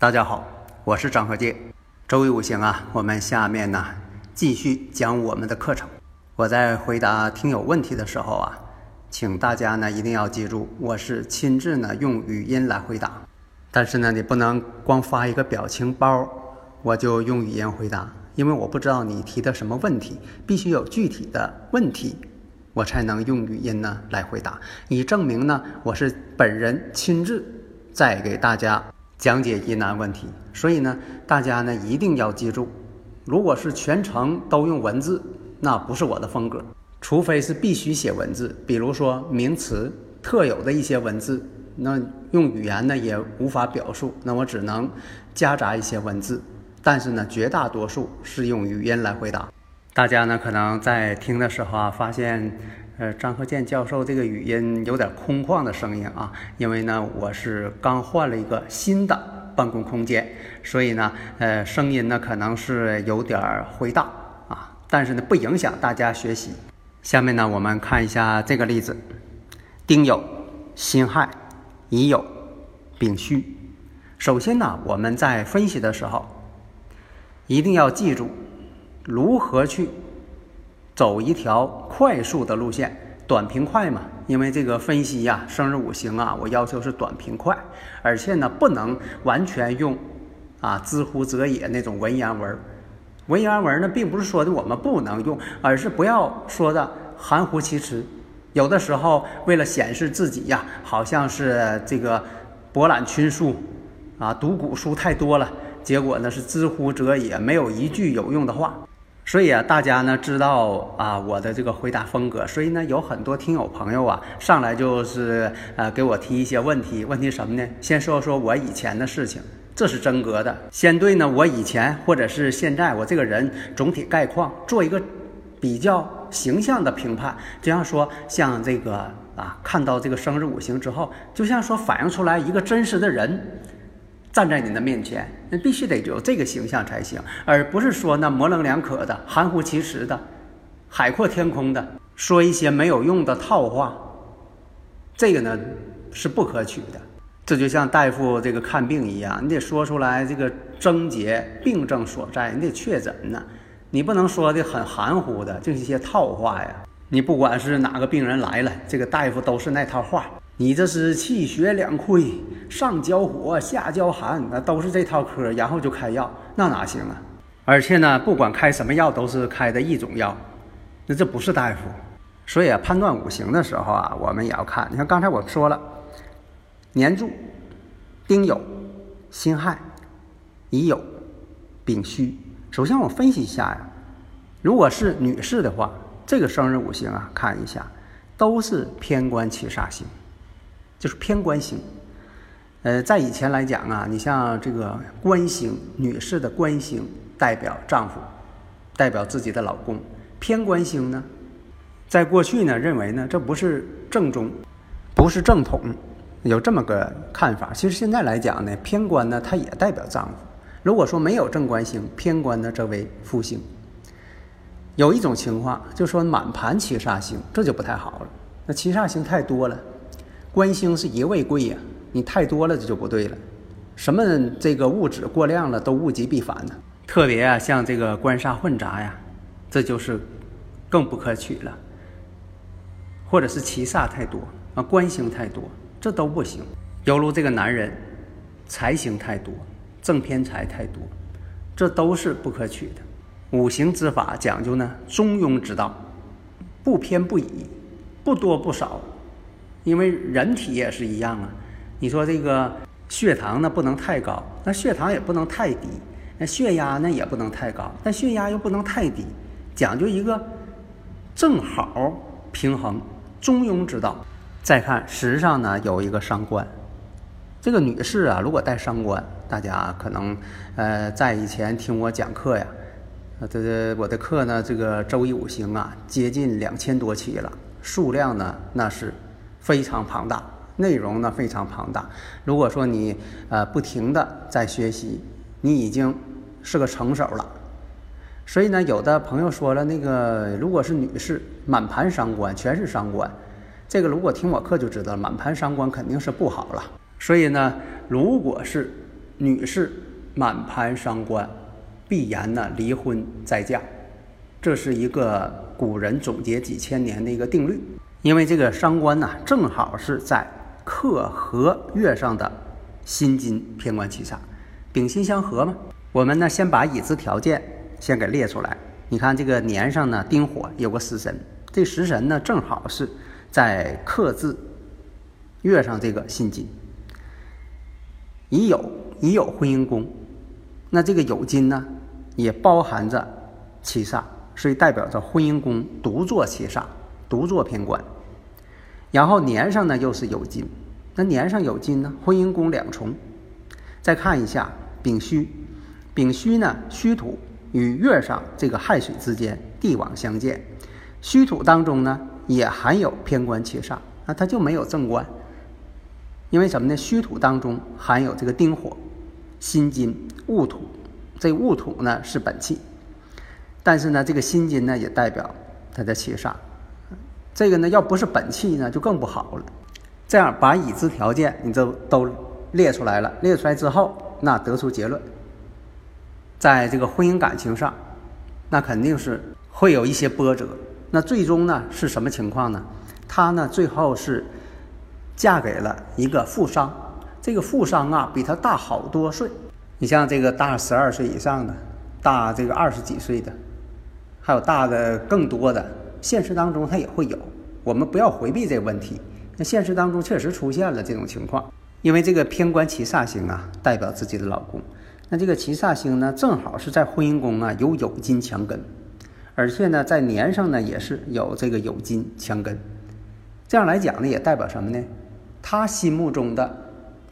大家好，我是张和介。周易五行啊，我们下面呢继续讲我们的课程。我在回答听友问题的时候啊，请大家呢一定要记住，我是亲自呢用语音来回答。但是呢，你不能光发一个表情包，我就用语音回答，因为我不知道你提的什么问题，必须有具体的问题，我才能用语音呢来回答，以证明呢我是本人亲自在给大家。讲解疑难问题，所以呢，大家呢一定要记住，如果是全程都用文字，那不是我的风格。除非是必须写文字，比如说名词特有的一些文字，那用语言呢也无法表述，那我只能夹杂一些文字。但是呢，绝大多数是用语音来回答。大家呢可能在听的时候啊，发现。呃，张和建教授这个语音有点空旷的声音啊，因为呢，我是刚换了一个新的办公空间，所以呢，呃，声音呢可能是有点回荡啊，但是呢，不影响大家学习。下面呢，我们看一下这个例子：丁酉、辛亥、乙酉、丙戌。首先呢，我们在分析的时候，一定要记住如何去。走一条快速的路线，短平快嘛。因为这个分析呀，生日五行啊，我要求是短平快，而且呢，不能完全用啊“知乎者也”那种文言文。文言文呢，并不是说的我们不能用，而是不要说的含糊其辞。有的时候为了显示自己呀，好像是这个博览群书啊，读古书太多了，结果呢是“知乎者也”，没有一句有用的话。所以啊，大家呢知道啊我的这个回答风格，所以呢有很多听友朋友啊上来就是呃给我提一些问题，问题什么呢？先说说我以前的事情，这是真格的。先对呢我以前或者是现在我这个人总体概况做一个比较形象的评判，就像说像这个啊看到这个生日五行之后，就像说反映出来一个真实的人。站在你的面前，那必须得有这个形象才行，而不是说那模棱两可的、含糊其辞的、海阔天空的，说一些没有用的套话。这个呢是不可取的。这就像大夫这个看病一样，你得说出来这个症结、病症所在，你得确诊呢。你不能说的很含糊的，这是一些套话呀。你不管是哪个病人来了，这个大夫都是那套话。你这是气血两亏，上焦火，下焦寒，那都是这套科，然后就开药，那哪行啊？而且呢，不管开什么药，都是开的一种药，那这不是大夫。所以啊，判断五行的时候啊，我们也要看。你看刚才我说了，年柱丁酉、辛亥、乙酉、丙戌。首先我分析一下呀，如果是女士的话，这个生日五行啊，看一下都是偏官七煞星。就是偏官星，呃，在以前来讲啊，你像这个官星，女士的官星代表丈夫，代表自己的老公。偏官星呢，在过去呢，认为呢，这不是正宗，不是正统，有这么个看法。其实现在来讲呢，偏官呢，它也代表丈夫。如果说没有正官星，偏官呢，则为夫星。有一种情况，就说满盘七煞星，这就不太好了。那七煞星太多了。官星是一位贵呀，你太多了这就不对了。什么这个物质过量了都物极必反呢？特别啊，像这个官煞混杂呀，这就是更不可取了。或者是七煞太多啊，官星太多，这都不行。犹如这个男人财星太多，正偏财太多，这都是不可取的。五行之法讲究呢中庸之道，不偏不倚，不多不少。因为人体也是一样啊，你说这个血糖呢不能太高，那血糖也不能太低，那血压呢也不能太高，但血压又不能太低，讲究一个正好平衡中庸之道。再看，实上呢有一个伤官，这个女士啊，如果带伤官，大家可能呃在以前听我讲课呀，呃这我的课呢，这个周易五行啊，接近两千多期了，数量呢那是非常庞大，内容呢非常庞大。如果说你呃不停的在学习，你已经是个成手了。所以呢，有的朋友说了，那个如果是女士，满盘伤官，全是伤官。这个如果听我课就知道了，满盘伤官肯定是不好了。所以呢，如果是女士满盘伤官，必然呢离婚再嫁，这是一个古人总结几千年的一个定律。因为这个伤官呢，正好是在克合月上的辛金偏官七煞，丙辛相合嘛。我们呢先把已知条件先给列出来。你看这个年上呢丁火有个食神，这食神呢正好是。在克字月上这个辛金，已有已有婚姻宫，那这个酉金呢，也包含着七煞，所以代表着婚姻宫独坐七煞，独坐偏官。然后年上呢又是酉金，那年上酉金呢，婚姻宫两重。再看一下丙戌，丙戌呢戌土与月上这个亥水之间地网相见，戌土当中呢。也含有偏官七煞，那它就没有正官，因为什么呢？虚土当中含有这个丁火、辛金、戊土，这戊土呢是本气，但是呢，这个辛金呢也代表它的七煞，这个呢要不是本气呢就更不好了。这样把已知条件你就都列出来了，列出来之后，那得出结论，在这个婚姻感情上，那肯定是会有一些波折。那最终呢是什么情况呢？她呢最后是嫁给了一个富商，这个富商啊比她大好多岁。你像这个大十二岁以上的，大这个二十几岁的，还有大的更多的，现实当中他也会有。我们不要回避这个问题。那现实当中确实出现了这种情况，因为这个偏官七煞星啊代表自己的老公，那这个七煞星呢正好是在婚姻宫啊有酉金强根。而且呢，在年上呢也是有这个酉金强根，这样来讲呢，也代表什么呢？他心目中的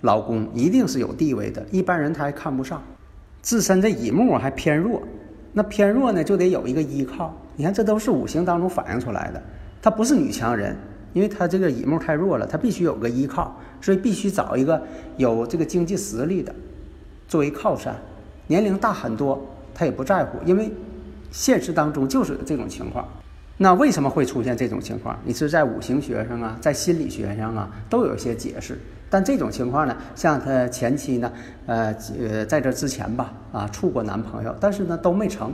老公一定是有地位的，一般人他还看不上。自身这乙木还偏弱，那偏弱呢就得有一个依靠。你看，这都是五行当中反映出来的。她不是女强人，因为她这个乙木太弱了，她必须有个依靠，所以必须找一个有这个经济实力的作为靠山。年龄大很多，他也不在乎，因为。现实当中就是这种情况，那为什么会出现这种情况？你是在五行学上啊，在心理学上啊，都有一些解释。但这种情况呢，像他前妻呢，呃呃，在这之前吧，啊，处过男朋友，但是呢都没成，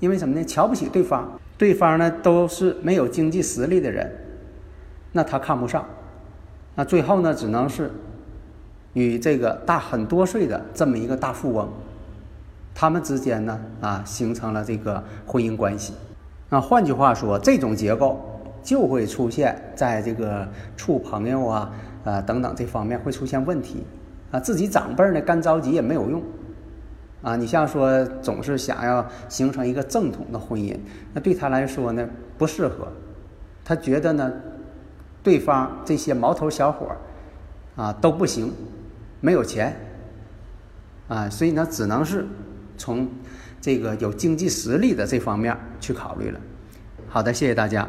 因为什么呢？瞧不起对方，对方呢都是没有经济实力的人，那他看不上，那最后呢，只能是与这个大很多岁的这么一个大富翁。他们之间呢，啊，形成了这个婚姻关系。那换句话说，这种结构就会出现在这个处朋友啊，啊等等这方面会出现问题。啊，自己长辈呢干着急也没有用。啊，你像说总是想要形成一个正统的婚姻，那对他来说呢不适合。他觉得呢，对方这些毛头小伙儿啊都不行，没有钱。啊，所以呢，只能是。从这个有经济实力的这方面去考虑了。好的，谢谢大家。